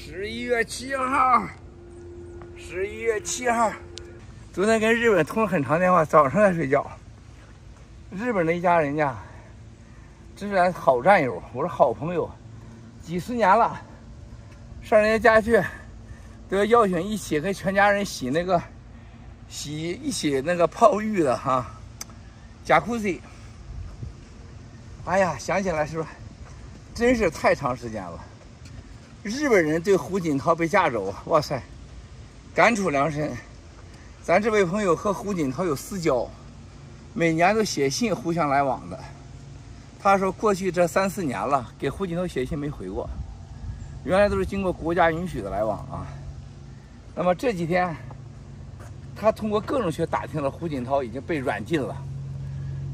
十一月七号，十一月七号，昨天跟日本通了很长电话，早上才睡觉。日本的一家人家，真是俺好战友，我是好朋友，几十年了。上人家家去，都要邀请一起跟全家人洗那个，洗一起那个泡浴的哈，贾库西。哎呀，想起来是吧？真是太长时间了。日本人对胡锦涛被架走，哇塞，感触良深。咱这位朋友和胡锦涛有私交，每年都写信互相来往的。他说过去这三四年了，给胡锦涛写信没回过，原来都是经过国家允许的来往啊。那么这几天，他通过各种渠道打听了，胡锦涛已经被软禁了，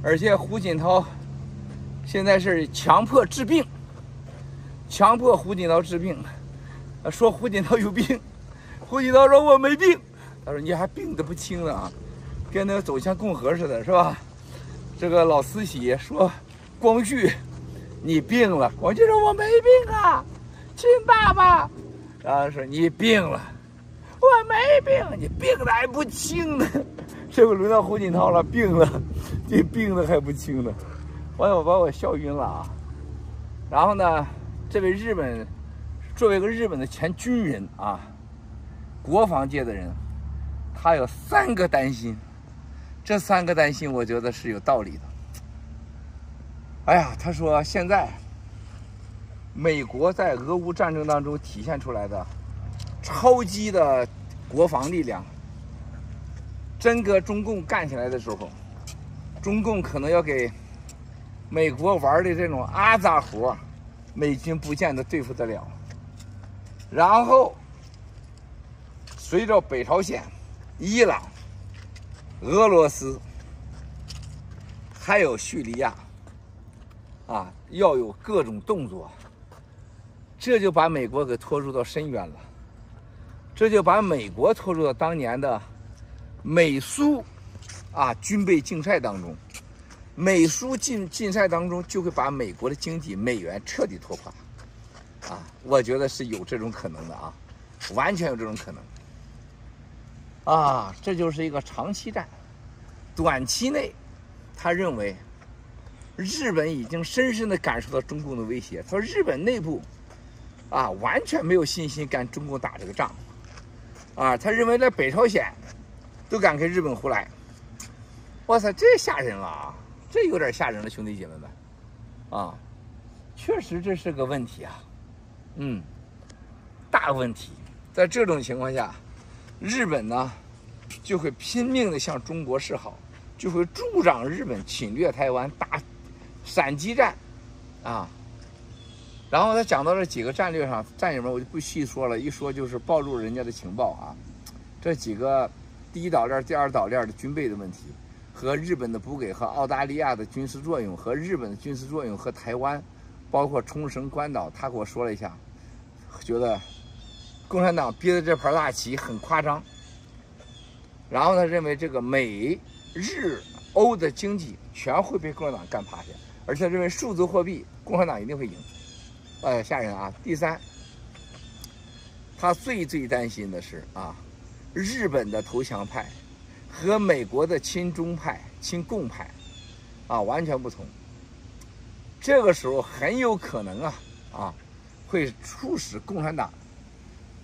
而且胡锦涛现在是强迫治病。强迫胡锦涛治病，说胡锦涛有病，胡锦涛说我没病，他说你还病得不轻呢啊，跟那个走向共和似的，是吧？这个老慈禧说光绪你病了，光绪说我没病啊，亲爸爸，然后说你病了，我没病，你病得还不轻呢，这回轮到胡锦涛了，病了，你病得还不轻呢，完了我把我笑晕了啊，然后呢？这位日本，作为一个日本的前军人啊，国防界的人，他有三个担心，这三个担心我觉得是有道理的。哎呀，他说现在美国在俄乌战争当中体现出来的超级的国防力量，真跟中共干起来的时候，中共可能要给美国玩的这种阿杂活。美军不见得对付得了，然后随着北朝鲜、伊朗、俄罗斯，还有叙利亚，啊，要有各种动作，这就把美国给拖入到深渊了，这就把美国拖入到当年的美苏啊军备竞赛当中。美苏竞竞赛当中，就会把美国的经济、美元彻底拖垮，啊，我觉得是有这种可能的啊，完全有这种可能，啊，这就是一个长期战，短期内，他认为，日本已经深深的感受到中共的威胁，他说日本内部，啊，完全没有信心跟中共打这个仗，啊，他认为连北朝鲜，都敢跟日本胡来，哇塞，这吓人了啊！这有点吓人了，兄弟姐妹们，啊，确实这是个问题啊，嗯，大问题。在这种情况下，日本呢就会拼命的向中国示好，就会助长日本侵略台湾、打闪击战，啊。然后他讲到这几个战略上，战友们我就不细说了，一说就是暴露人家的情报啊。这几个第一岛链、第二岛链的军备的问题。和日本的补给和澳大利亚的军事作用，和日本的军事作用和台湾，包括冲绳、关岛，他给我说了一下，觉得共产党憋的这盘大棋很夸张。然后他认为这个美日欧的经济全会被共产党干趴下，而且认为数字货币共产党一定会赢。哎，吓人啊！第三，他最最担心的是啊，日本的投降派。和美国的亲中派、亲共派，啊，完全不同。这个时候很有可能啊，啊，会促使共产党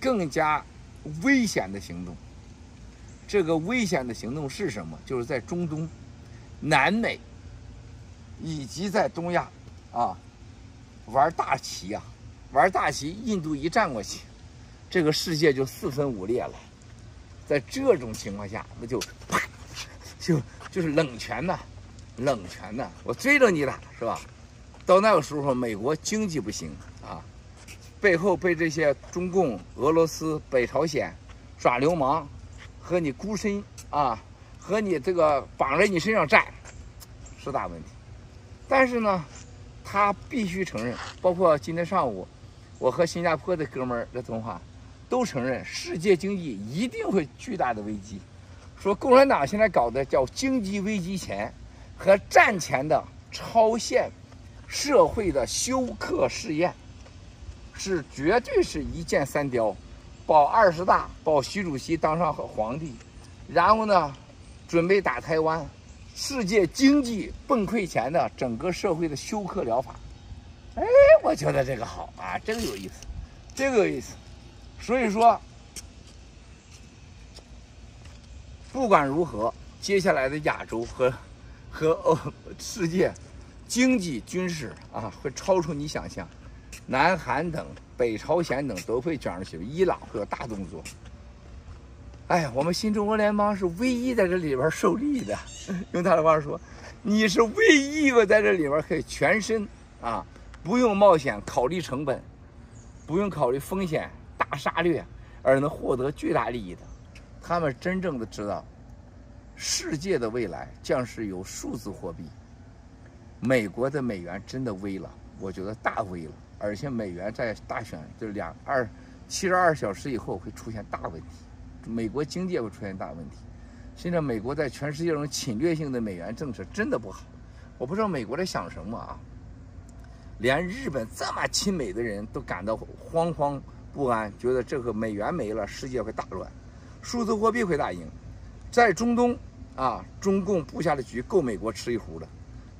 更加危险的行动。这个危险的行动是什么？就是在中东、南美以及在东亚，啊，玩大棋啊，玩大棋。印度一站过去，这个世界就四分五裂了。在这种情况下，那就啪，就就是冷拳呐，冷拳呐，我追着你打，是吧？到那个时候，美国经济不行啊，背后被这些中共、俄罗斯、北朝鲜耍流氓，和你孤身啊，和你这个绑在你身上战，是大问题。但是呢，他必须承认，包括今天上午，我和新加坡的哥们儿的通话。都承认世界经济一定会巨大的危机，说共产党现在搞的叫经济危机前和战前的超限社会的休克试验，是绝对是一箭三雕，保二十大，保习主席当上皇帝，然后呢，准备打台湾，世界经济崩溃前的整个社会的休克疗法。哎，我觉得这个好啊，这个有意思，这个有意思。所以说，不管如何，接下来的亚洲和和欧世界经济军事啊，会超出你想象。南韩等、北朝鲜等都会卷入其中，伊朗会有大动作。哎呀，我们新中国联邦是唯一在这里边受力的。用他的话说，你是唯一一个在这里边可以全身啊，不用冒险、考虑成本、不用考虑风险、大杀掠而能获得巨大利益的。他们真正的知道，世界的未来将是由数字货币。美国的美元真的危了，我觉得大危了。而且美元在大选就两二七十二小时以后会出现大问题，美国经济也会出现大问题。现在美国在全世界这种侵略性的美元政策真的不好，我不知道美国在想什么啊？连日本这么亲美的人都感到慌慌不安，觉得这个美元没了，世界会大乱，数字货币会大赢。在中东啊，中共布下的局够美国吃一壶的；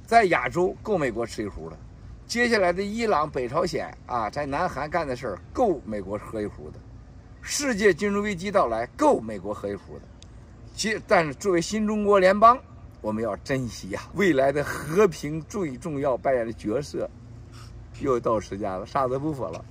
在亚洲够美国吃一壶的。接下来的伊朗、北朝鲜啊，在南韩干的事儿够美国喝一壶的，世界金融危机到来够美国喝一壶的。其但是作为新中国联邦，我们要珍惜呀、啊，未来的和平最重要扮演的角色。又到时间了，啥都不说了。